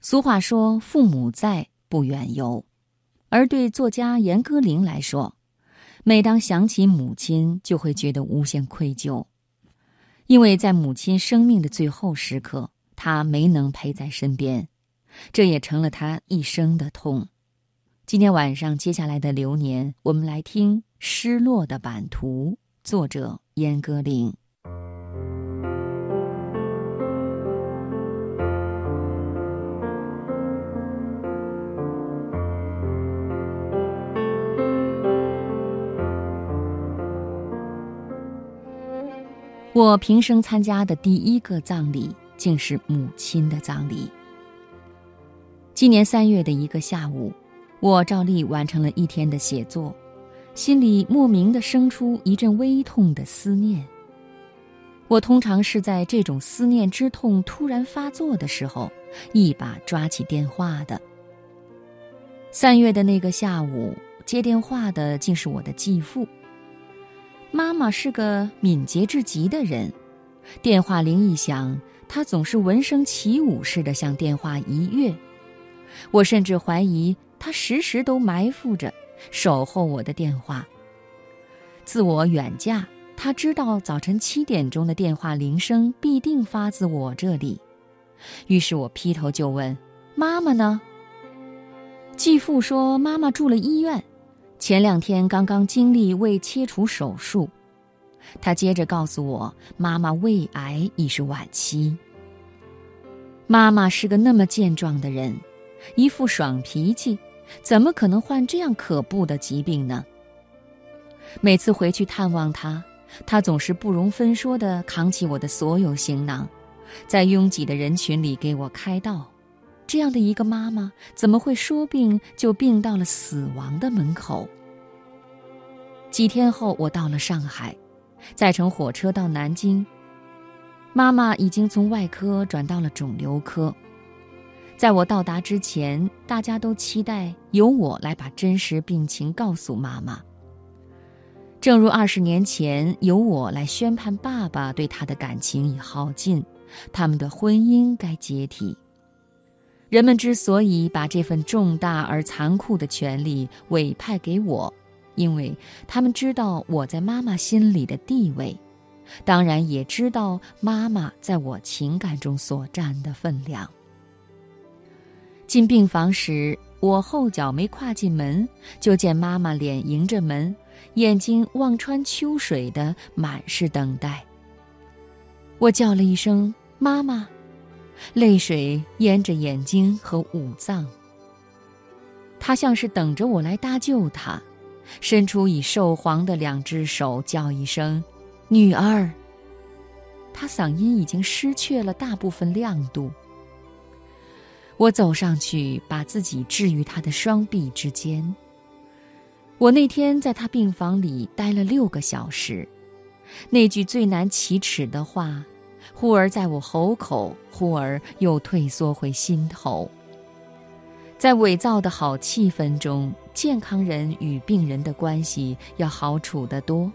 俗话说：“父母在，不远游。”而对作家严歌苓来说，每当想起母亲，就会觉得无限愧疚，因为在母亲生命的最后时刻，他没能陪在身边，这也成了他一生的痛。今天晚上，接下来的流年，我们来听《失落的版图》，作者严歌苓。我平生参加的第一个葬礼，竟是母亲的葬礼。今年三月的一个下午，我照例完成了一天的写作，心里莫名的生出一阵微痛的思念。我通常是在这种思念之痛突然发作的时候，一把抓起电话的。三月的那个下午，接电话的竟是我的继父。妈妈是个敏捷至极的人，电话铃一响，她总是闻声起舞似的向电话一跃。我甚至怀疑她时时都埋伏着，守候我的电话。自我远嫁，她知道早晨七点钟的电话铃声必定发自我这里，于是我劈头就问：“妈妈呢？”继父说：“妈妈住了医院。”前两天刚刚经历胃切除手术，他接着告诉我，妈妈胃癌已是晚期。妈妈是个那么健壮的人，一副爽脾气，怎么可能患这样可怖的疾病呢？每次回去探望她，她总是不容分说地扛起我的所有行囊，在拥挤的人群里给我开道。这样的一个妈妈，怎么会说病就病到了死亡的门口？几天后，我到了上海，再乘火车到南京。妈妈已经从外科转到了肿瘤科。在我到达之前，大家都期待由我来把真实病情告诉妈妈。正如二十年前，由我来宣判爸爸对她的感情已耗尽，他们的婚姻该解体。人们之所以把这份重大而残酷的权利委派给我，因为他们知道我在妈妈心里的地位，当然也知道妈妈在我情感中所占的分量。进病房时，我后脚没跨进门，就见妈妈脸迎着门，眼睛望穿秋水的满是等待。我叫了一声“妈妈”。泪水淹着眼睛和五脏。他像是等着我来搭救他，伸出已瘦黄的两只手，叫一声“女儿”。他嗓音已经失去了大部分亮度。我走上去，把自己置于他的双臂之间。我那天在他病房里待了六个小时，那句最难启齿的话。忽而在我喉口，忽而又退缩回心头。在伪造的好气氛中，健康人与病人的关系要好处得多。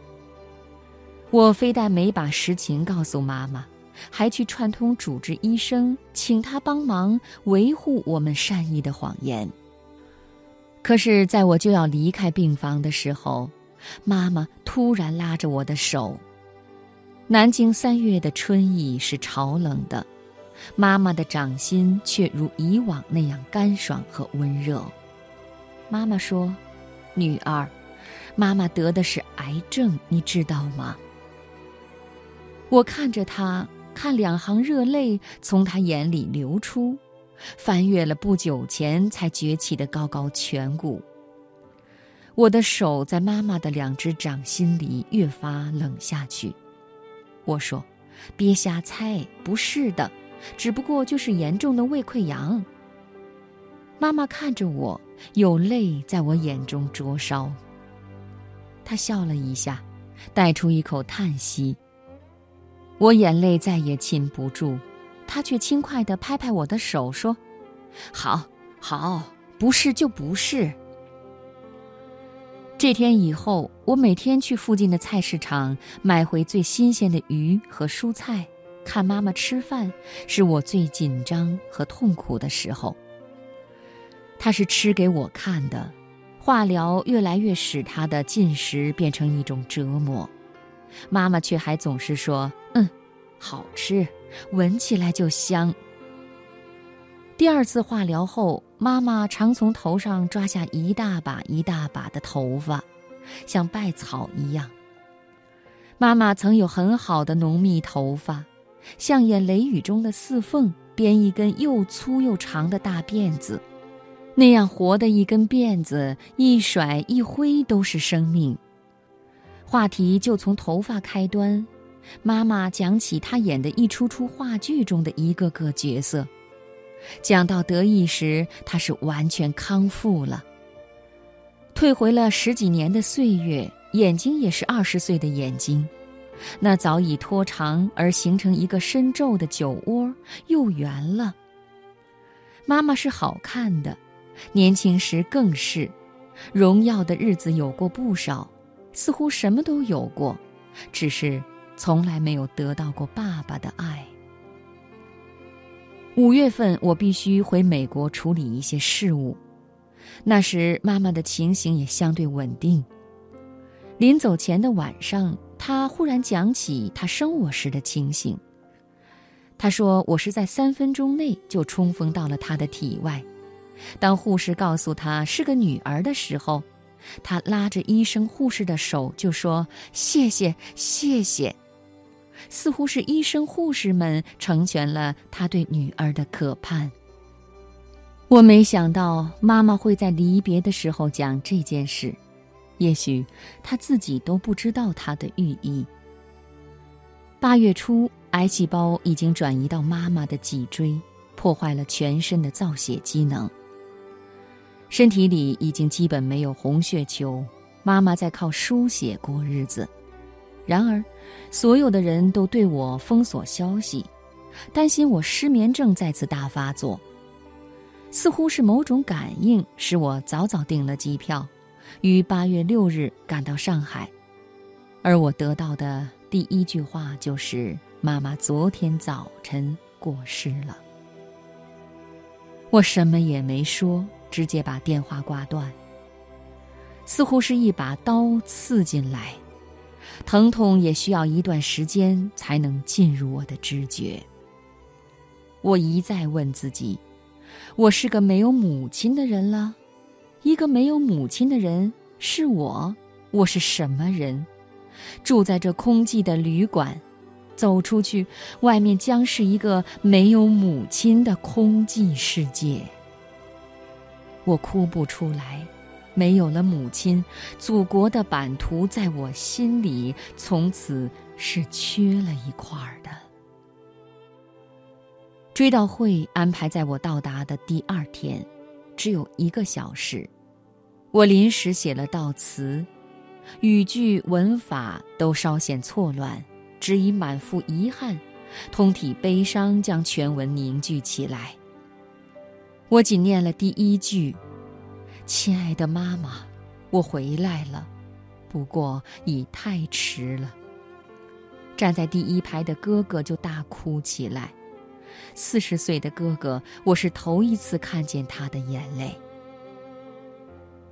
我非但没把实情告诉妈妈，还去串通主治医生，请他帮忙维护我们善意的谎言。可是，在我就要离开病房的时候，妈妈突然拉着我的手。南京三月的春意是潮冷的，妈妈的掌心却如以往那样干爽和温热。妈妈说：“女儿，妈妈得的是癌症，你知道吗？”我看着她，看两行热泪从她眼里流出，翻越了不久前才崛起的高高颧骨。我的手在妈妈的两只掌心里越发冷下去。我说：“别瞎猜，不是的，只不过就是严重的胃溃疡。”妈妈看着我，有泪在我眼中灼烧。她笑了一下，带出一口叹息。我眼泪再也禁不住，她却轻快地拍拍我的手，说：“好，好，不是就不是。”这天以后，我每天去附近的菜市场买回最新鲜的鱼和蔬菜，看妈妈吃饭，是我最紧张和痛苦的时候。她是吃给我看的，化疗越来越使她的进食变成一种折磨。妈妈却还总是说：“嗯，好吃，闻起来就香。”第二次化疗后，妈妈常从头上抓下一大把一大把的头发，像败草一样。妈妈曾有很好的浓密头发，像演雷雨中的四凤编一根又粗又长的大辫子，那样活的一根辫子，一甩一挥都是生命。话题就从头发开端，妈妈讲起她演的一出出话剧中的一个个角色。讲到得意时，他是完全康复了，退回了十几年的岁月，眼睛也是二十岁的眼睛，那早已拖长而形成一个深皱的酒窝又圆了。妈妈是好看的，年轻时更是，荣耀的日子有过不少，似乎什么都有过，只是从来没有得到过爸爸的爱。五月份，我必须回美国处理一些事务。那时，妈妈的情形也相对稳定。临走前的晚上，她忽然讲起她生我时的情形。她说：“我是在三分钟内就冲锋到了她的体外。当护士告诉她是个女儿的时候，她拉着医生、护士的手就说：‘谢谢，谢谢。’”似乎是医生护士们成全了他对女儿的渴盼。我没想到妈妈会在离别的时候讲这件事，也许她自己都不知道它的寓意。八月初，癌细胞已经转移到妈妈的脊椎，破坏了全身的造血机能，身体里已经基本没有红血球，妈妈在靠输血过日子。然而，所有的人都对我封锁消息，担心我失眠症再次大发作。似乎是某种感应，使我早早订了机票，于八月六日赶到上海。而我得到的第一句话就是：“妈妈昨天早晨过世了。”我什么也没说，直接把电话挂断。似乎是一把刀刺进来。疼痛也需要一段时间才能进入我的知觉。我一再问自己：我是个没有母亲的人了？一个没有母亲的人是我？我是什么人？住在这空寂的旅馆，走出去，外面将是一个没有母亲的空寂世界。我哭不出来。没有了母亲，祖国的版图在我心里从此是缺了一块的。追悼会安排在我到达的第二天，只有一个小时，我临时写了悼词，语句文法都稍显错乱，只以满腹遗憾、通体悲伤将全文凝聚起来。我仅念了第一句。亲爱的妈妈，我回来了，不过已太迟了。站在第一排的哥哥就大哭起来。四十岁的哥哥，我是头一次看见他的眼泪。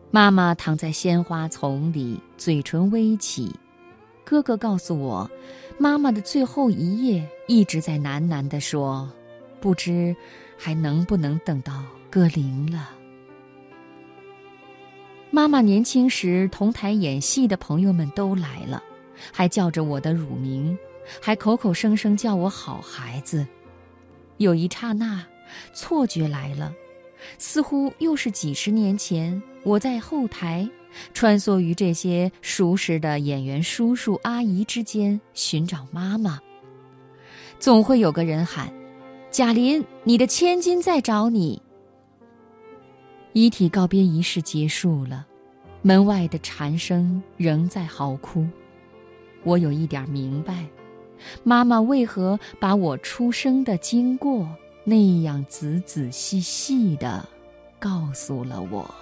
妈妈躺在鲜花丛里，嘴唇微起。哥哥告诉我，妈妈的最后一夜一直在喃喃地说：“不知还能不能等到歌灵了。”妈妈年轻时同台演戏的朋友们都来了，还叫着我的乳名，还口口声声叫我好孩子。有一刹那，错觉来了，似乎又是几十年前，我在后台穿梭于这些熟识的演员叔叔阿姨之间寻找妈妈。总会有个人喊：“贾林，你的千金在找你。”遗体告别仪式结束了，门外的蝉声仍在嚎哭。我有一点明白，妈妈为何把我出生的经过那样仔仔细细的告诉了我。